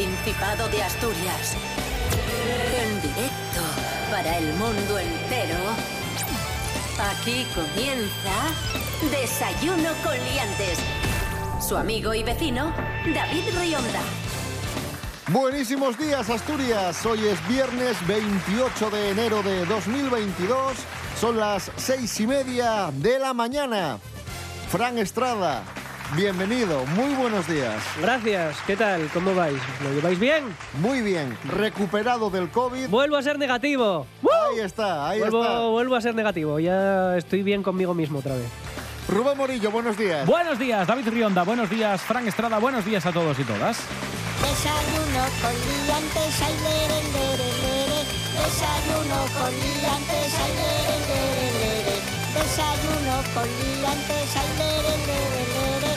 Principado de Asturias. En directo para el mundo entero. Aquí comienza Desayuno con Liantes. Su amigo y vecino, David Rionda. Buenísimos días, Asturias. Hoy es viernes 28 de enero de 2022. Son las seis y media de la mañana. Fran Estrada, bienvenido. Muy buenos días. Gracias. ¿Qué tal? ¿Cómo vais? ¿Lo lleváis bien? Muy bien. Recuperado del COVID. Vuelvo a ser negativo. Ahí está, ahí vuelvo, está. vuelvo a ser negativo. Ya estoy bien conmigo mismo otra vez. Rubén Morillo, buenos días. Buenos días, David Rionda. Buenos días, Fran Estrada. Buenos días a todos y todas. Desayuno con liantes, ay, lere, lere, lere. Desayuno con liantes, ay, lere, lere, lere. Desayuno con liantes, ay, lere, lere, lere.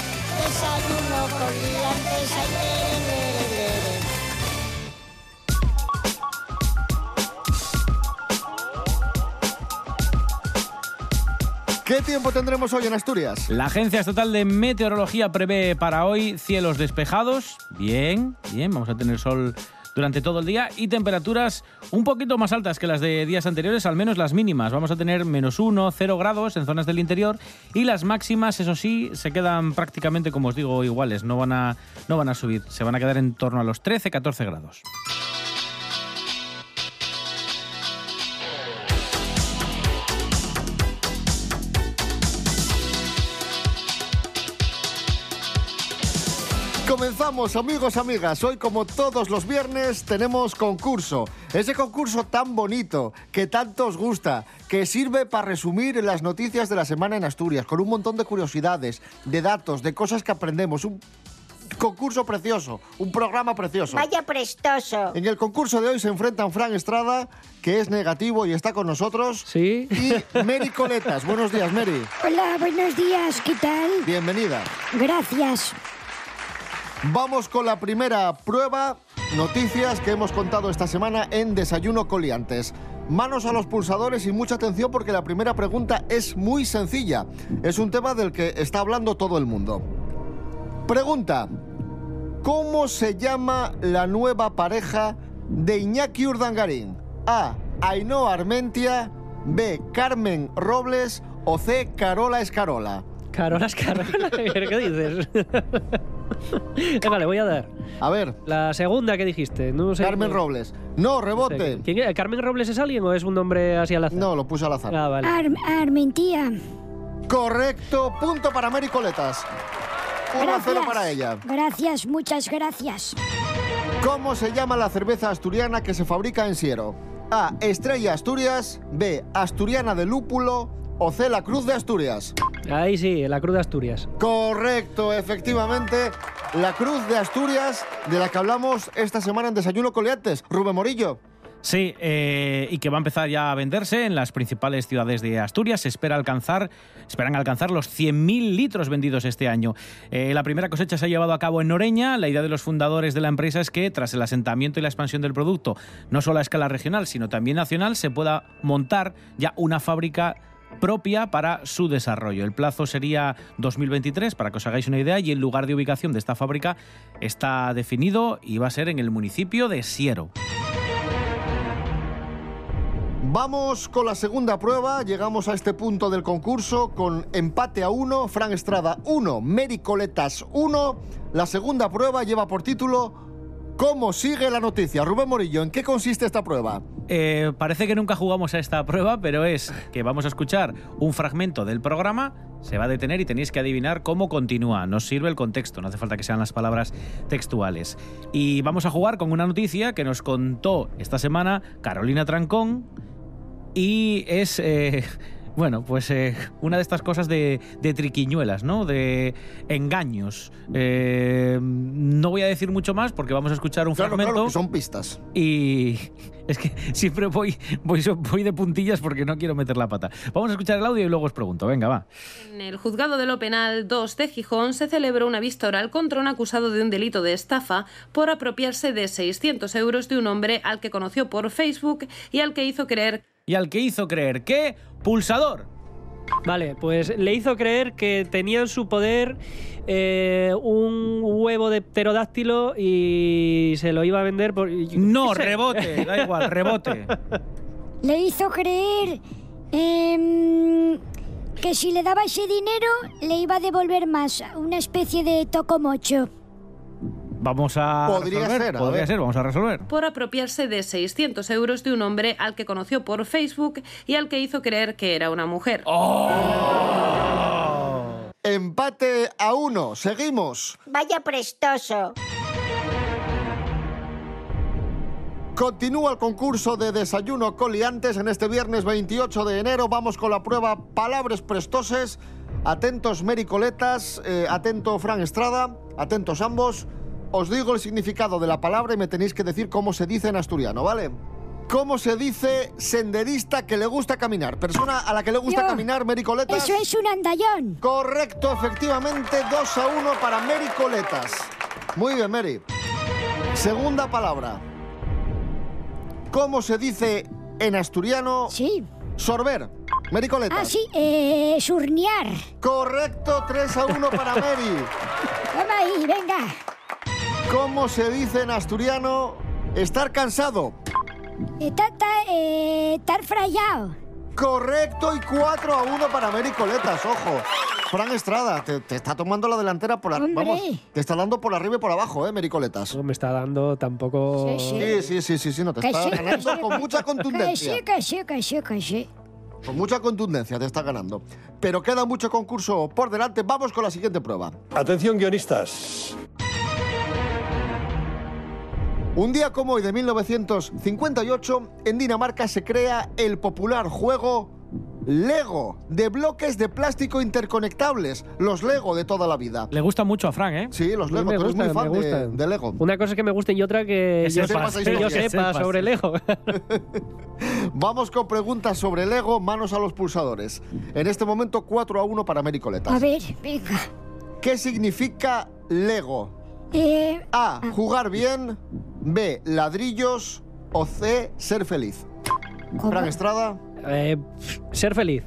¿Qué tiempo tendremos hoy en Asturias? La Agencia Estatal de Meteorología prevé para hoy cielos despejados. Bien, bien, vamos a tener sol durante todo el día y temperaturas un poquito más altas que las de días anteriores, al menos las mínimas. Vamos a tener menos 1, 0 grados en zonas del interior y las máximas, eso sí, se quedan prácticamente, como os digo, iguales, no van a, no van a subir, se van a quedar en torno a los 13, 14 grados. Comenzamos, amigos, amigas. Hoy, como todos los viernes, tenemos concurso. Ese concurso tan bonito, que tanto os gusta, que sirve para resumir las noticias de la semana en Asturias, con un montón de curiosidades, de datos, de cosas que aprendemos. Un concurso precioso, un programa precioso. Vaya prestoso. En el concurso de hoy se enfrentan Fran Estrada, que es negativo y está con nosotros, ¿Sí? y Mary Coletas. Buenos días, Mary. Hola, buenos días, ¿qué tal? Bienvenida. Gracias. Vamos con la primera prueba, noticias que hemos contado esta semana en Desayuno Coliantes. Manos a los pulsadores y mucha atención porque la primera pregunta es muy sencilla. Es un tema del que está hablando todo el mundo. Pregunta, ¿cómo se llama la nueva pareja de Iñaki Urdangarín? A. Ainhoa Armentia, B. Carmen Robles o C. Carola Escarola. Carola es Carola. ¿Qué dices? Venga, le voy a dar. A ver, La segunda que dijiste. No sé, Carmen no- Robles. No, no sé. rebote. ¿Quién es? ¿Carmen Robles es alguien o es un nombre así al azar? No, lo puse al azar. Ah, vale. Ar Armentía. Correcto, punto para Mary Coletas. 1 a 0 para ella. Gracias, muchas gracias. ¿Cómo se llama la cerveza asturiana que se fabrica en Siero? A. Estrella Asturias. B. Asturiana de lúpulo. O C. La Cruz de Asturias. Ahí sí, la Cruz de Asturias. Correcto, efectivamente. La Cruz de Asturias, de la que hablamos esta semana en Desayuno Coleantes. Rubén Morillo. Sí, eh, y que va a empezar ya a venderse en las principales ciudades de Asturias. Se espera alcanzar, esperan alcanzar los 100.000 litros vendidos este año. Eh, la primera cosecha se ha llevado a cabo en Noreña. La idea de los fundadores de la empresa es que tras el asentamiento y la expansión del producto, no solo a escala regional, sino también nacional, se pueda montar ya una fábrica propia para su desarrollo. El plazo sería 2023, para que os hagáis una idea, y el lugar de ubicación de esta fábrica está definido y va a ser en el municipio de Siero. Vamos con la segunda prueba. Llegamos a este punto del concurso con empate a uno. Fran Estrada 1, Mary Coletas 1. La segunda prueba lleva por título ¿Cómo sigue la noticia? Rubén Morillo, ¿en qué consiste esta prueba? Eh, parece que nunca jugamos a esta prueba, pero es que vamos a escuchar un fragmento del programa, se va a detener y tenéis que adivinar cómo continúa. Nos sirve el contexto, no hace falta que sean las palabras textuales. Y vamos a jugar con una noticia que nos contó esta semana Carolina Trancón y es... eh, bueno, pues eh, una de estas cosas de, de triquiñuelas, ¿no? De engaños. Eh, no voy a decir mucho más porque vamos a escuchar un Claro, fragmento. claro, que son pistas. Y es que siempre voy, voy, voy de puntillas porque no quiero meter la pata. Vamos a escuchar el audio y luego os pregunto. Venga, va. En el juzgado de lo penal 2 de Gijón se celebró una vista oral contra un acusado de un delito de estafa por apropiarse de 600 euros de un hombre al que conoció por Facebook y al que hizo creer Y al que hizo creer que pulsador. Vale, pues le hizo creer que tenía en su poder eh, un huevo de pterodáctilo y se lo iba a vender por... No, rebote, da igual, rebote. Le hizo creer em, que si le daba ese dinero le iba a devolver más, una especie de tocomocho. Vamos a Podría resolver, ser, a podría ser, vamos a resolver. por apropiarse de 600 euros de un hombre al que conoció por Facebook y al que hizo creer que era una mujer. Empate a uno. Seguimos. Vaya prestoso. Continúa el concurso de desayuno coliantes en este viernes 28 de enero. Vamos con la prueba Palabras Prestoses. Atentos Mericoletas, eh, atento Fran Estrada, atentos ambos. Os digo el significado de la palabra y me tenéis que decir cómo se dice en asturiano, ¿vale? ¿Cómo se dice senderista que le gusta caminar? Persona a la que le gusta Yo. caminar, Mericoletas. Eso es un andallón. Correcto, efectivamente, 2 a 1 para Mary Coletas. Muy bien, Mary. Segunda palabra. ¿Cómo se dice en asturiano Sí. sorber? Mary Coletas. Ah, sí, eh, surnear. Correcto, 3 a 1 para Mary. Toma ahí, venga. ¿Cómo se dice en asturiano estar cansado? Ta- ta- eh, frayado. Correcto y 4 a 1 para Mary Coletas, ojo. Fran Estrada, te, te está tomando la delantera por la, Hombre. vamos, te está dando por arriba y por abajo, ¿eh, Mary Coletas? No me está dando tampoco... Sí, sí. Sí, sí, sí, sí, sí, no te Que está sí, ganando sí, con mucha Que sí, contundencia. que sí, que sí, que sí. Con mucha contundencia te está ganando. Pero queda mucho concurso por delante. Vamos con la siguiente prueba. Atención guionistas. Un día como hoy de 1958, en Dinamarca se crea el popular juego Lego, de bloques de plástico interconectables. Los Lego de toda la vida. Le gusta mucho a Frank, ¿eh? Sí, los Lego, me tú eres muy gustan, fan me de, Lego. Una cosa es que me guste y otra que, Que yo, sepas, que que yo sepas. sepa sobre Lego. Vamos con preguntas sobre Lego, manos a los pulsadores. En este momento 4 a 1 para Mary Coletas. A ver, venga. ¿Qué significa Lego? Eh, A. Jugar bien. B. Ladrillos. O C. Ser feliz. ¿cómo? Fran Estrada. Eh, ser feliz.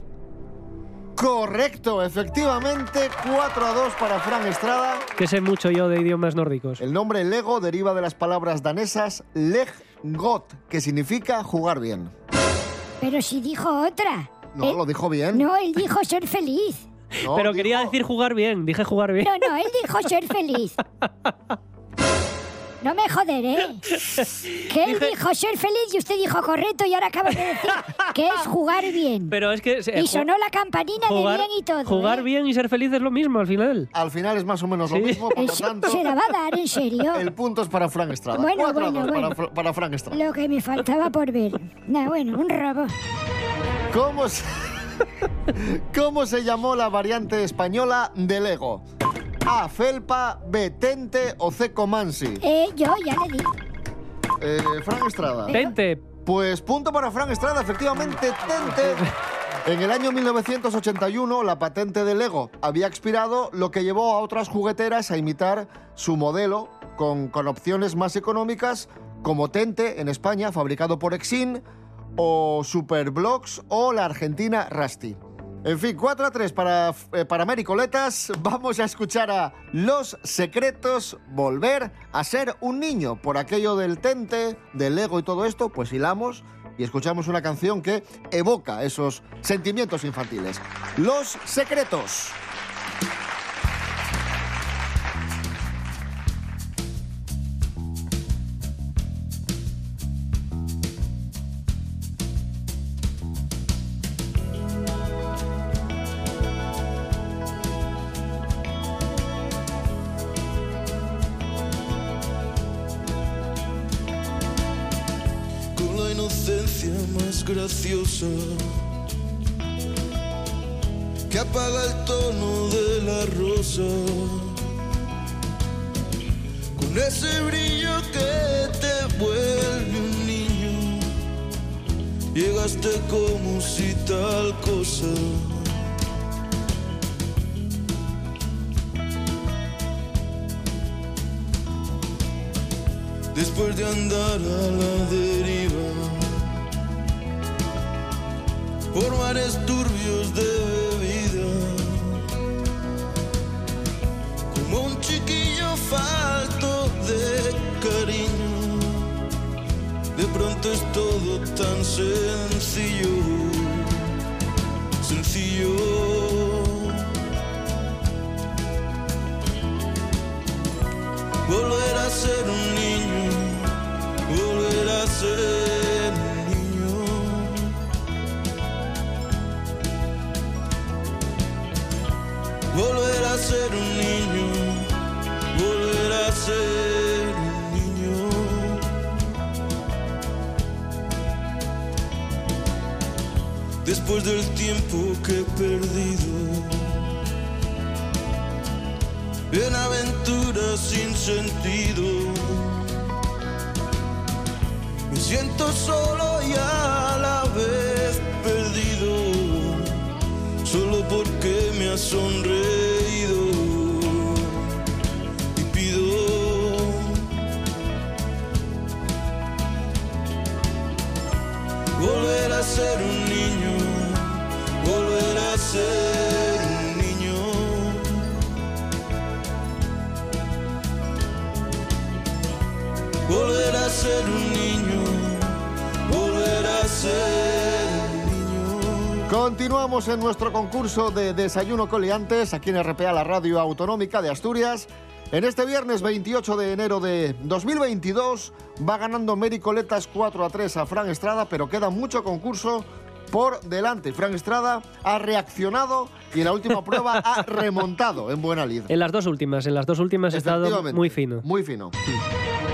Correcto, efectivamente. 4 a 2 para Fran Estrada. Que sé mucho yo de idiomas nórdicos. El nombre Lego deriva de las palabras danesas leggot, que significa jugar bien. Pero si dijo otra. No, Él- lo dijo bien. No, él dijo ser feliz. No, Pero dijo- quería decir jugar bien, dije jugar bien. No, no, él dijo ser feliz. No me joderé. Que él dijo ser feliz y usted dijo correcto y ahora acaba de decir que es jugar bien. Pero es que... se- Y sonó la campanina jugar, de bien y todo. jugar ¿eh? bien y ser feliz es lo mismo al final. Al final es más o menos lo Sí. mismo, por ¿En lo tanto, ¿Se la va a dar, en serio? el punto es para Fran Estrada. Bueno, 4 a bueno, 2 bueno. Para, para Fran Estrada. Lo que me faltaba por ver. Nah, bueno, un robo. ¿Cómo se... ¿Cómo se llamó la variante española de Lego? A. Felpa, B. Tente o C. Comansi. Eh, yo ya le di. Eh, Fran Estrada. Tente, Pues punto para Fran Estrada, efectivamente, Tente. En el año 1981 la patente de Lego había expirado, lo que llevó a otras jugueteras a imitar su modelo con, con opciones más económicas como Tente en España, fabricado por Exin, o Superblocks o la argentina Rusty. En fin, 4 a 3 para, eh, para Mary Coletas. Vamos a escuchar a Los Secretos volver a ser un niño. Por aquello del tente, del Lego y todo esto, pues hilamos y escuchamos una canción que evoca esos sentimientos infantiles. Los Secretos. Graciosa que apaga el tono de la rosa. Con ese brillo que te vuelve un niño llegaste como si tal cosa. Después de andar a la deriva por mares turbios de bebida. Como un chiquillo falto de cariño, de pronto es todo tan sencillo, sencillo. Volver a ser un niño, volver a ser... Después del tiempo que he perdido en aventuras sin sentido. Me siento solo y a la vez perdido, solo porque me has sonreído. Y pido volver a ser un niño, ser un niño. volver a ser un niño, volver a ser un niño. Continuamos en nuestro concurso de Desayuno Coliantes aquí en RPA, la radio autonómica de Asturias. En este viernes 28 de enero de 2022 va ganando Mary Coletas 4 a 3 a Fran Estrada, pero queda mucho concurso por delante. Fran Estrada ha reaccionado y en la última prueba ha remontado en buena lid. En las dos últimas, en las dos últimas he estado muy fino. Muy fino.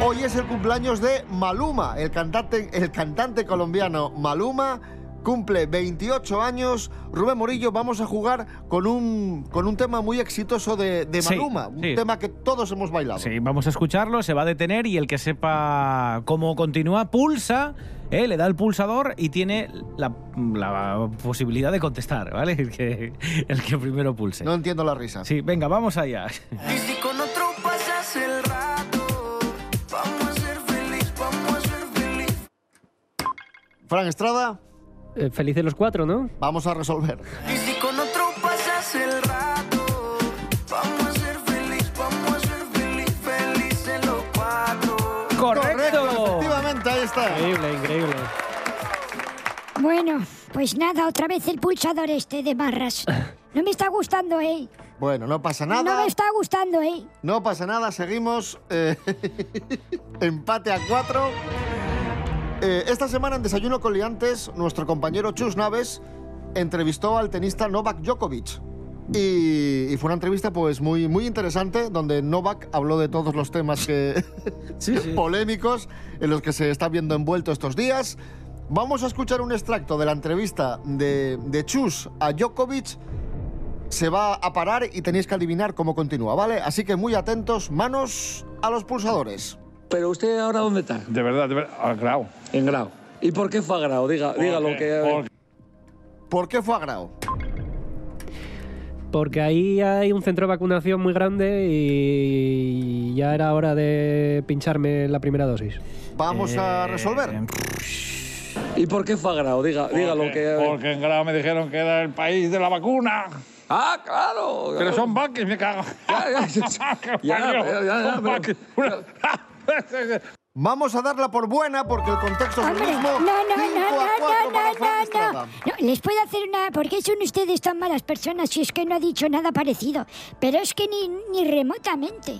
Hoy es el cumpleaños de Maluma, el cantante, el cantante colombiano Maluma. Cumple 28 años. Rubén Morillo, vamos a jugar con un, con un tema muy exitoso de, de Sí, un sí. tema que todos hemos bailado. Sí, vamos a escucharlo, se va a detener y el que sepa cómo continúa pulsa, eh, le da el pulsador y tiene la, la posibilidad de contestar, ¿vale? El que, el que primero pulse. No entiendo la risa. Sí, venga, vamos allá. Y si con otro pasas el rato, vamos a ser feliz, vamos a ser feliz. Fran Estrada, Eh, felices los cuatro, ¿no? vamos a resolver. Y si con otro pasas el rato, vamos a ser feliz, vamos a ser feliz, felices los cuatro. Correcto, efectivamente, ahí está. Increíble, increíble. Bueno, pues nada, otra vez el pulsador este de marras. No me está gustando, ¿eh? Bueno, no pasa No nada. me está gustando, ¿eh? No pasa nada, seguimos. eh, empate a cuatro. Eh, esta semana en Desayuno con Liantes, nuestro compañero Chus Naves entrevistó al tenista Novak Djokovic. Y, y fue una entrevista pues muy, muy interesante donde Novak habló de todos los temas que polémicos en los que se está viendo envuelto estos días. Vamos a escuchar un extracto de la entrevista de, de Chus a Djokovic se va a parar y tenéis que adivinar cómo continúa, ¿vale? Así que muy atentos, manos a los pulsadores. Pero usted ahora dónde está? De verdad, de verdad, a grau. En Grau. ¿Y por qué fue a Grau? Diga, diga lo que... ¿Por qué fue a Grau? Porque ahí hay un centro de vacunación muy grande y ya era hora de pincharme la primera dosis. Vamos a resolver. ¿Y por qué fue a Grau? Diga, diga lo que... Porque en grau me dijeron que era el país de la vacuna. ¡Ah, claro! Pero son vaques, me cago. Ya, ya, ya, ya, ya, pero-. Vamos a darla por buena porque el contexto es el mismo. no, no, no, no, no, no. No, Les puedo hacer una... ¿Por qué son ustedes tan malas personas si es que no ha dicho nada parecido? Pero es que ni, ni remotamente.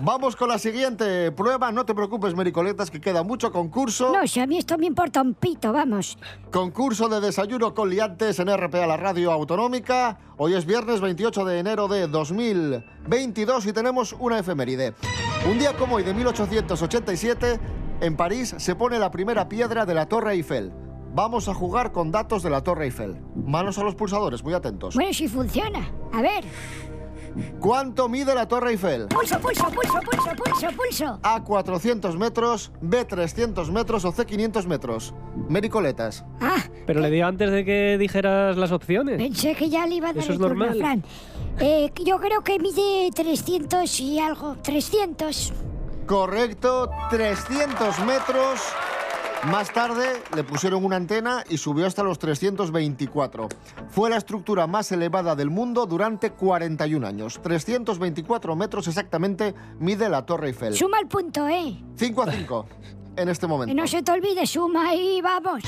Vamos con la siguiente prueba. No te preocupes, Mericoletas, que queda mucho concurso. No, si a mí esto me importa un pito, vamos. Concurso de desayuno con liantes en RPA, la radio autonómica. Hoy es viernes 28 de enero de 2022 y tenemos una efeméride. Un día como hoy de 1887, en París se pone la primera piedra de la Torre Eiffel. Vamos a jugar con datos de la Torre Eiffel. Manos a los pulsadores, muy atentos. Bueno, si funciona. A ver. ¿Cuánto mide la Torre Eiffel? Pulso, pulso, pulso, pulso, pulso, pulso. A 400 metros, B 300 metros o C 500 metros. Mericoletas. Ah, Pero le dio antes de que dijeras las opciones. pensé que ya le iba a dar Eso es turno normal. Fran. Eh, yo creo que mide 300 y algo. 300. Correcto, 300 metros. Más tarde le pusieron una antena y subió hasta los 324. Fue la estructura más elevada del mundo durante 41 años. 324 metros exactamente mide la Torre Eiffel. Suma el punto, ¿eh? 5 a 5 en este Que momento. no se te olvide, suma y vamos.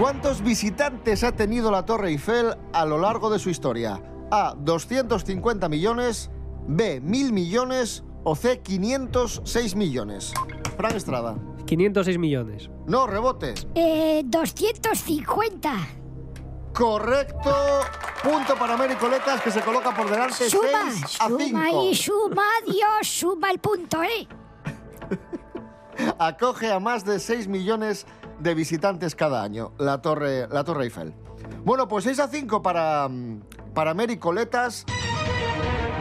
¿Cuántos visitantes ha tenido la Torre Eiffel a lo largo de su historia? A. 250 millones, B. 1000 millones o C. 506 millones. Fran Estrada. 506 millones. No, rebote. Eh, 250. Correcto. Punto para Mary Coletas que se coloca por delante Suma, 6 a 5. suma y suma, Dios, suma el punto, ¿eh? Acoge a más de 6 millones de visitantes cada año la Torre, la torre Eiffel. Bueno, pues 6 a 5 para, mm, para Mary Coletas.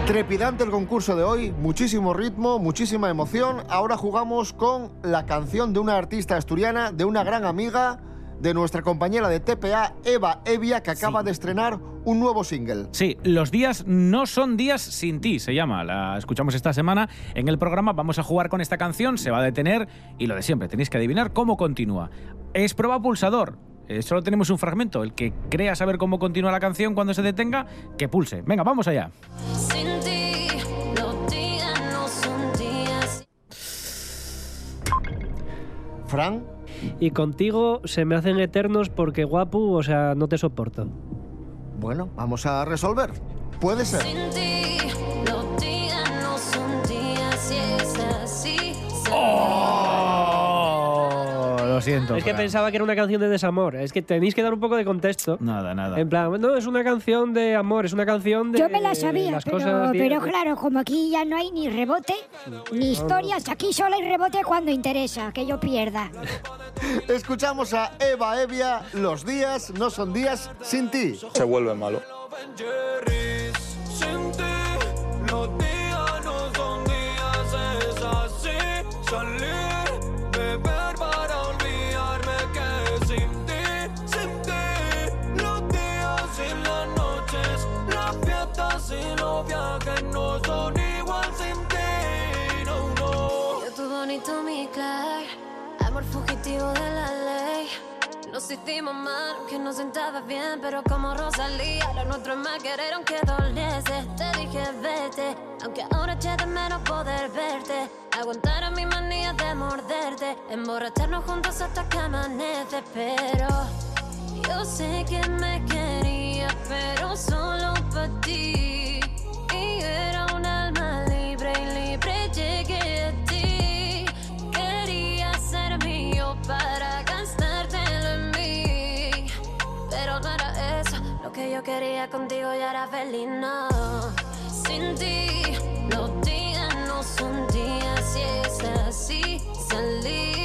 Trepidante el concurso de hoy, muchísimo ritmo, muchísima emoción. Ahora jugamos con la canción de una artista asturiana, de una gran amiga, de nuestra compañera de TPA, Eva Evia, que acaba de estrenar un nuevo single. Sí, los días no son días sin ti, se llama. La escuchamos esta semana en el programa. Vamos a jugar con esta canción, se va a detener y lo de siempre, tenéis que adivinar cómo continúa. Es prueba pulsador. Eh, solo tenemos un fragmento. El que crea saber cómo continúa la canción cuando se detenga, que pulse. Venga, vamos allá. Fran, Y contigo se me hacen eternos porque guapu, o sea, no te soporto. bueno, vamos a resolver. Puede ser. Sin lo siento. Es que Fran. pensaba que era una canción de desamor. Es que tenéis que dar un poco de contexto. Nada, nada. En plan, no, es una canción de amor, es una canción de. Yo me la sabía, las pero, cosas pero claro, como aquí ya no hay ni rebote, ni historias, aquí solo hay rebote cuando interesa, que yo pierda. Escuchamos a Eva Evia, Los días no son días sin ti. Se vuelve malo. Los no son igual sin ti, no, no. Yo tu bonito mi Clay, amor fugitivo de la ley. Nos hicimos mal, que no sentaba bien, pero como Rosalía, lo nuestro es más querer aunque doliese. Te dije vete, aunque ahora eché de menos poder verte. Aguantar a mi manía de morderte, emborracharnos juntos hasta que amanece, pero yo sé que me quería, pero solo para ti. Y era un alma libre y libre llegué a ti. Quería ser mío para gastártelo en mí. Pero no era eso lo que yo quería contigo ya era feliz, no. Sin ti, los días no son días y es así. Salir,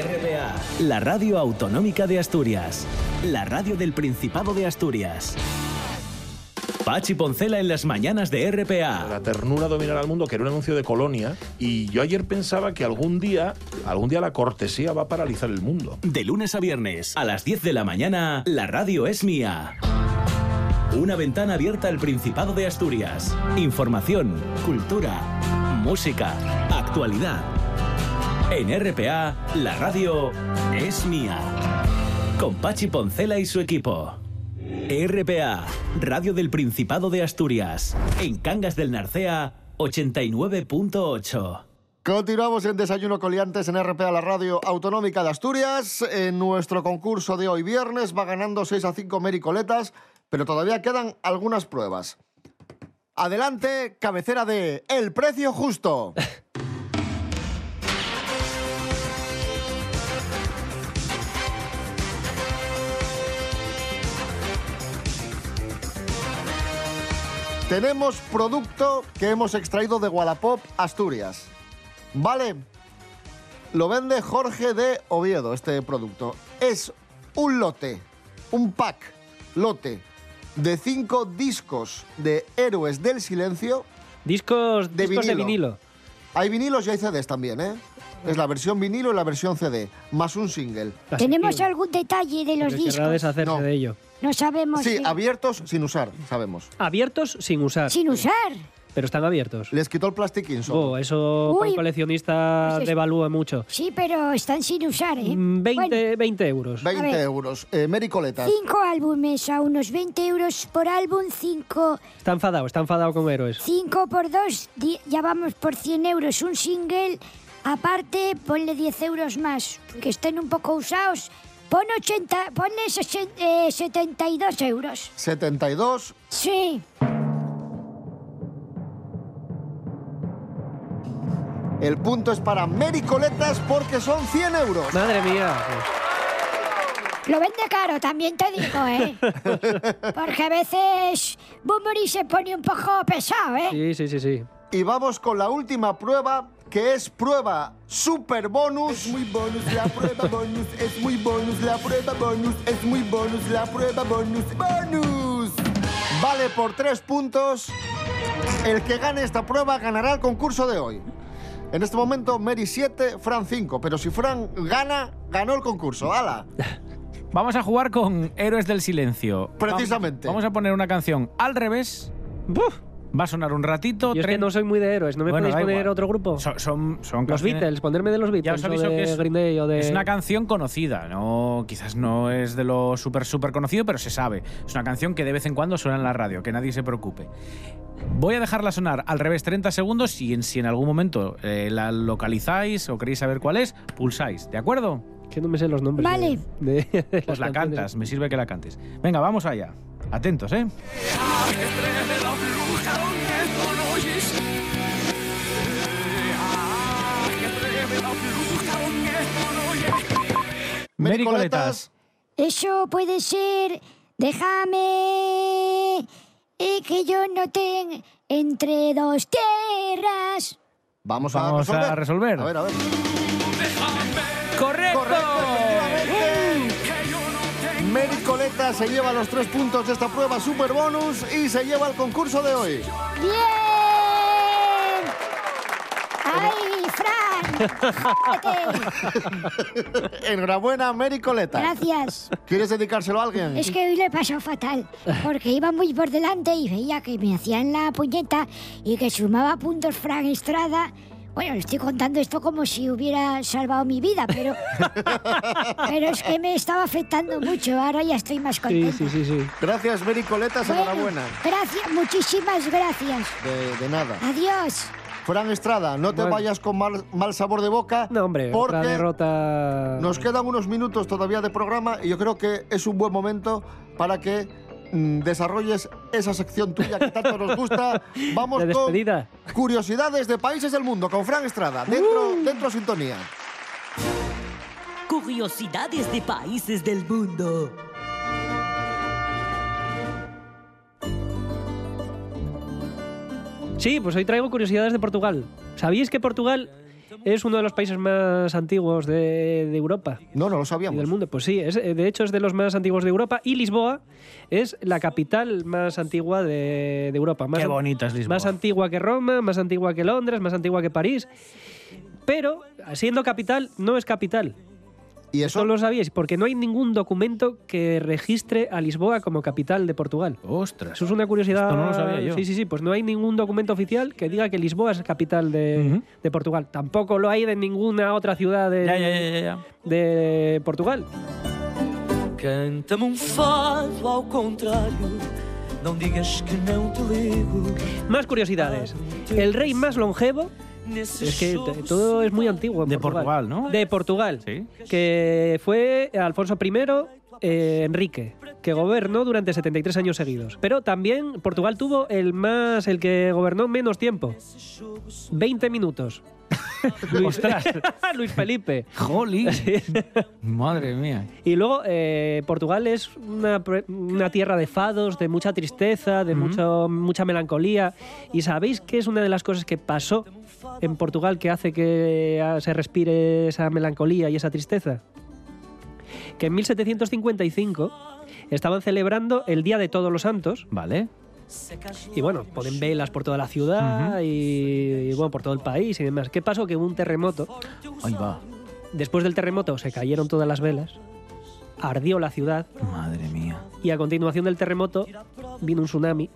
RPA. La radio autonómica de Asturias. La radio del Principado de Asturias. Pachi Poncela en las mañanas de RPA. La ternura dominará al mundo, que era un anuncio de Colonia, y yo ayer pensaba que algún día, algún día la cortesía va a paralizar el mundo. De lunes a viernes, a las 10 de la mañana, la radio es mía. Una ventana abierta al Principado de Asturias. Información, cultura, música, actualidad. En RPA, la radio es mía. Con Pachi Poncela y su equipo. RPA, Radio del Principado de Asturias. En Cangas del Narcea, 89.8. Continuamos en Desayuno Coliantes en RPA, la radio autonómica de Asturias. En nuestro concurso de hoy viernes va ganando 6 a 5 Mericoletas, pero todavía quedan algunas pruebas. Adelante, cabecera de El Precio Justo. Tenemos producto que hemos extraído de Wallapop, Asturias. ¿Vale? Lo vende Jorge de Oviedo, este producto. Es un lote, un pack, lote, de cinco discos de Héroes del Silencio. Discos de discos de vinilo. Hay vinilos y hay CDs también, ¿eh? Es la versión vinilo y la versión CD, más un single. ¿Tenemos algún detalle de los Pero discos? deshacerse No. de ello. No sabemos. Sí, si- abiertos sin usar, sabemos. Abiertos sin usar. Sin usar. Pero están abiertos. Les quitó el plastiquín solo. Oh, eso para Uy. un coleccionista Pues es- devalúa mucho. Sí, pero están sin usar, ¿eh? Mm, 20, 20 euros. 20 ver. euros. Eh, Mary Coletas. Cinco álbumes a unos 20 euros por álbum, cinco, Está enfadado, está enfadado con héroes. cinco por dos, di- ya vamos por 100 euros. Un single, aparte, ponle 10 euros más, que estén un poco usados. Pon 80, ponle 60, eh, 72 euros. 72. Sí, El punto es para Mary Coletas porque son 100 euros. Madre mía. lo vende caro, también te digo, ¿eh? Porque a veces Bumuri se pone un poco pesado, ¿eh? Sí, sí, sí, sí. Y vamos con la última prueba, que es prueba super bonus. Es muy bonus la prueba bonus, es muy bonus la prueba bonus, es muy bonus la prueba bonus. ¡Bonus! Vale por tres puntos. El que gane esta prueba ganará el concurso de hoy. En este momento, Mary 7, Fran 5. Pero si Fran gana, ganó el concurso. ¡Hala! Vamos a jugar con Héroes del Silencio. Precisamente. Vamos a poner una canción al revés. Va a sonar un ratito. Yo es que no soy muy de héroes. ¿No me Bueno, podéis poner igual. otro grupo? Son, son, son Los canciones- Beatles, ponerme de los Ya Beatles os o aviso de que es, Green Day o de... es una canción conocida, no, quizás no es de lo súper súper conocido, pero se sabe. Es una canción que de vez en cuando suena en la radio, que nadie se preocupe. Voy a dejarla sonar al revés 30 segundos y en, si en algún momento eh, la localizáis o queréis saber cuál es, pulsáis, ¿de acuerdo? Que no me sé los nombres. Vale. de- de- de Pues la canciones. cantas, me sirve que la cantes. Venga, vamos allá. Atentos, ¿eh? Mary Coletas. Eso puede ser. Déjame eh, que yo no tenga entre dos tierras. Vamos, a, Vamos resolver. a resolver. A ver, a ver. ¡Correcto! Correcto, efectivamente. Mary Coleta se lleva los tres puntos de esta prueba super bonus y se lleva el concurso de hoy. ¡Bien! Enhorabuena, Mary Coleta. Gracias. ¿Quieres dedicárselo a alguien? Es que hoy le pasó fatal, porque iba muy por delante y veía que me hacían la puñeta y que sumaba puntos Fran Estrada. Bueno, estoy contando esto como si hubiera salvado mi vida, pero, pero es que me estaba afectando mucho. Ahora ya estoy más Sí, contenta. sí, sí, sí. Gracias, Mary Coletas. Bueno, Enhorabuena. Gracias, muchísimas gracias. De, de nada. Adiós. Fran Estrada, no te Bueno. vayas con mal, mal sabor de boca. No, hombre, porque otra derrota... Nos quedan unos minutos todavía de programa y yo creo que es un buen momento para que mm, desarrolles esa sección tuya que tanto nos gusta. Vamos De con despedida. curiosidades de países del mundo con Fran Estrada. Dentro, Uh. dentro sintonía. Curiosidades de países del mundo. Sí, pues hoy traigo curiosidades de Portugal. ¿Sabíais que Portugal es uno de los países más antiguos de, de Europa? No, no lo sabíamos. del mundo, pues sí, es, eh, de hecho es de los más antiguos de Europa y Lisboa es la capital más antigua de, de Europa. Más Qué bonita es Lisboa. Más antigua que Roma, más antigua que Londres, más antigua que París. Pero, siendo capital, no es capital. ¿Y eso? Eso lo sabíais, porque no hay ningún documento que registre a Lisboa como capital de Portugal. Ostras. Eso es una curiosidad. Esto no lo sabía yo. Sí, sí, sí. Pues no hay ningún documento oficial que diga que Lisboa es capital de, Portugal. Tampoco lo hay de ninguna otra ciudad de, Ya, ya, ya, ya, ya. de Portugal. Canta-me um fado ao contrário. Não digas que não te ligo. Más curiosidades. El rey más longevo. Es que todo es muy antiguo. en De Portugal, ¿no? De Portugal. Sí. Que fue Alfonso I eh, Enrique, que gobernó durante 73 años seguidos. Pero también Portugal tuvo el más, el que gobernó menos tiempo. 20 minutos. Luis, Luis Felipe. Jolín. Madre mía. Y luego, eh, Portugal es una, una tierra de fados, de mucha tristeza, de mucho, mucha melancolía. ¿Y sabéis qué es una de las cosas que pasó en Portugal que hace que ah, se respire esa melancolía y esa tristeza? Que en 1755 estaban celebrando el Día de Todos los Santos. Vale. Y bueno, ponen velas por toda la ciudad y, y, bueno, por todo el país y demás. ¿Qué pasó? Que hubo un terremoto. Ahí va. Después del terremoto se cayeron todas las velas, ardió la ciudad Madre mía. y a continuación del terremoto vino un tsunami.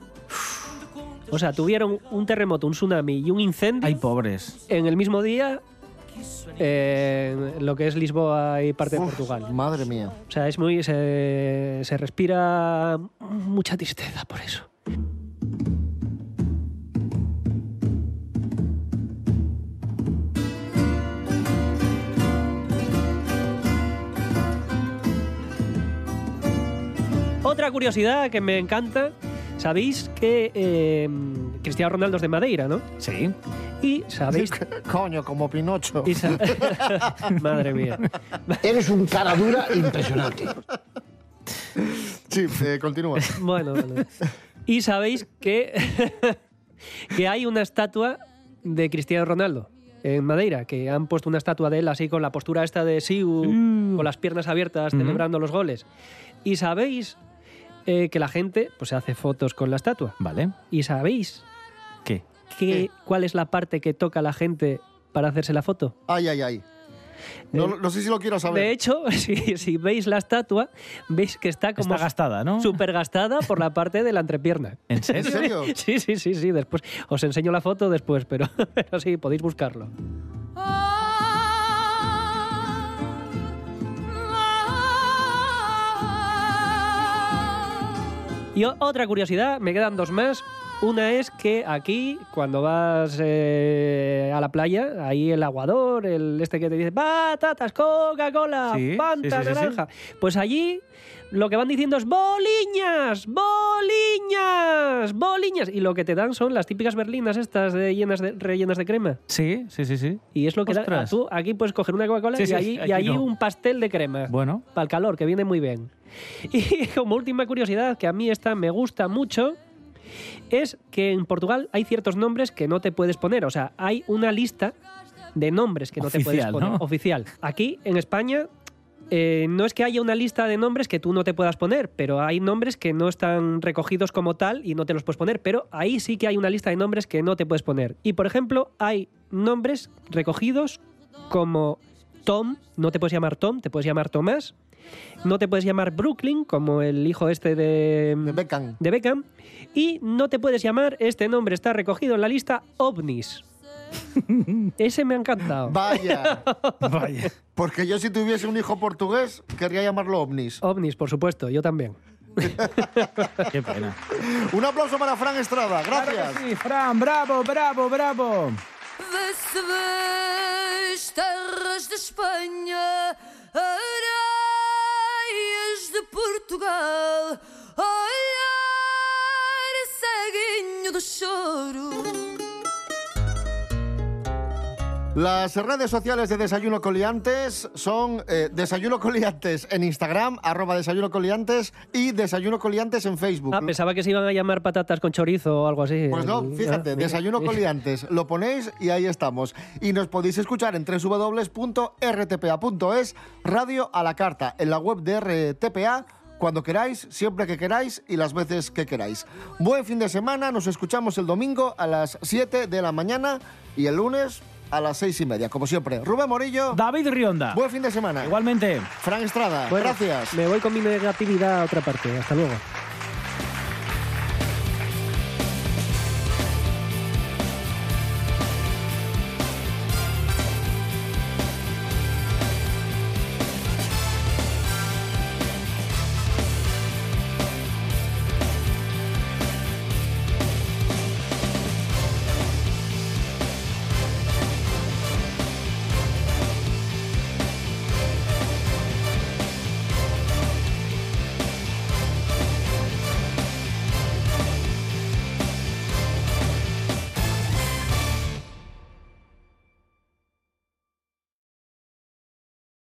O sea, tuvieron un terremoto, un tsunami y un incendio Ay, pobres. en el mismo día en lo que es Lisboa y parte de Portugal. Madre mía. O sea, es muy. Se, se respira mucha tristeza por eso. Otra curiosidad que me encanta. Sabéis que eh, Cristiano Ronaldo es de Madeira, ¿no? Sí. Y sabéis. Coño, como Pinocho. y Madre mía. Eres un cara dura impresionante. Sí, eh, continúa. Bueno, bueno. Y sabéis que, que hay una estatua de Cristiano Ronaldo en Madeira, que han puesto una estatua de él así con la postura esta de Siu, con las piernas abiertas, celebrando los goles. Y sabéis eh, que la gente pues, se hace fotos con la estatua. Vale. ¿Y sabéis ¿Qué? qué, cuál es la parte que toca la gente para hacerse la foto? Ay, ay, ay. No, no sé si lo quiero saber. De hecho, si, si veis la estatua, veis que está como Está gastada, ¿no? súper gastada por la parte de la entrepierna. ¿En serio? ¿En serio? Sí, sí, sí, sí. Después os enseño la foto después, pero, pero sí, podéis buscarlo. Y otra curiosidad, me quedan dos más. Una es que aquí, cuando vas eh, a la playa, ahí el aguador, el este que te dice patatas, Coca-Cola, Sí, Fanta, sí, sí, sí, sí. naranja. Pues allí lo que van diciendo es boliñas, boliñas, boliñas. Y lo que te dan son las típicas berlinas estas de llenas de, rellenas de crema. Sí, sí, sí, sí. Y es lo que da. Ostras. Tú aquí puedes coger una Coca-Cola y allí, y aquí allí no. un pastel de crema. Bueno. Para el calor, que viene muy bien. Y como última curiosidad, que a mí esta me gusta mucho, es que en Portugal hay ciertos nombres que no te puedes poner. O sea, hay una lista de nombres que no te puedes poner. ¿no? Oficial. Aquí, en España, eh, no es que haya una lista de nombres que tú no te puedas poner, pero hay nombres que no están recogidos como tal y no te los puedes poner. Pero ahí sí que hay una lista de nombres que no te puedes poner. Y, por ejemplo, hay nombres recogidos como Tom, no te puedes llamar Tom, te puedes llamar Tomás. No te puedes llamar Brooklyn, como el hijo este de, De Beckham. de Beckham. Y no te puedes llamar, este nombre está recogido en la lista, OVNIs. Ese me ha encantado. Vaya. Vaya. Porque yo si tuviese un hijo portugués, querría llamarlo ovnis. OVNIs, por supuesto, yo también. Qué pena. Un aplauso para Fran Estrada. Gracias. Sí, Fran, bravo, bravo, bravo. Vê-se vês terras de Espanha, de Portugal, olhar ceguinho do choro. Las redes sociales de Desayuno Coliantes son eh, Desayuno Coliantes en Instagram, arroba Desayuno Coliantes y Desayuno Coliantes en Facebook. Ah, pensaba que se iban a llamar patatas con chorizo o algo así. Pues no, Ah, fíjate, mira. Desayuno Coliantes. Lo ponéis y ahí estamos. Y nos podéis escuchar en www.rtpa.es, radio a la carta, en la web de RTPA, cuando queráis, siempre que queráis y las veces que queráis. Buen fin de semana, nos escuchamos el domingo a las 7 de la mañana y el lunes a las 6 y media, como siempre. Rubén Morillo, David Rionda. buen fin de semana. Igualmente. Fran Estrada, Bueno, gracias. Me voy con mi negatividad a otra parte. Hasta luego.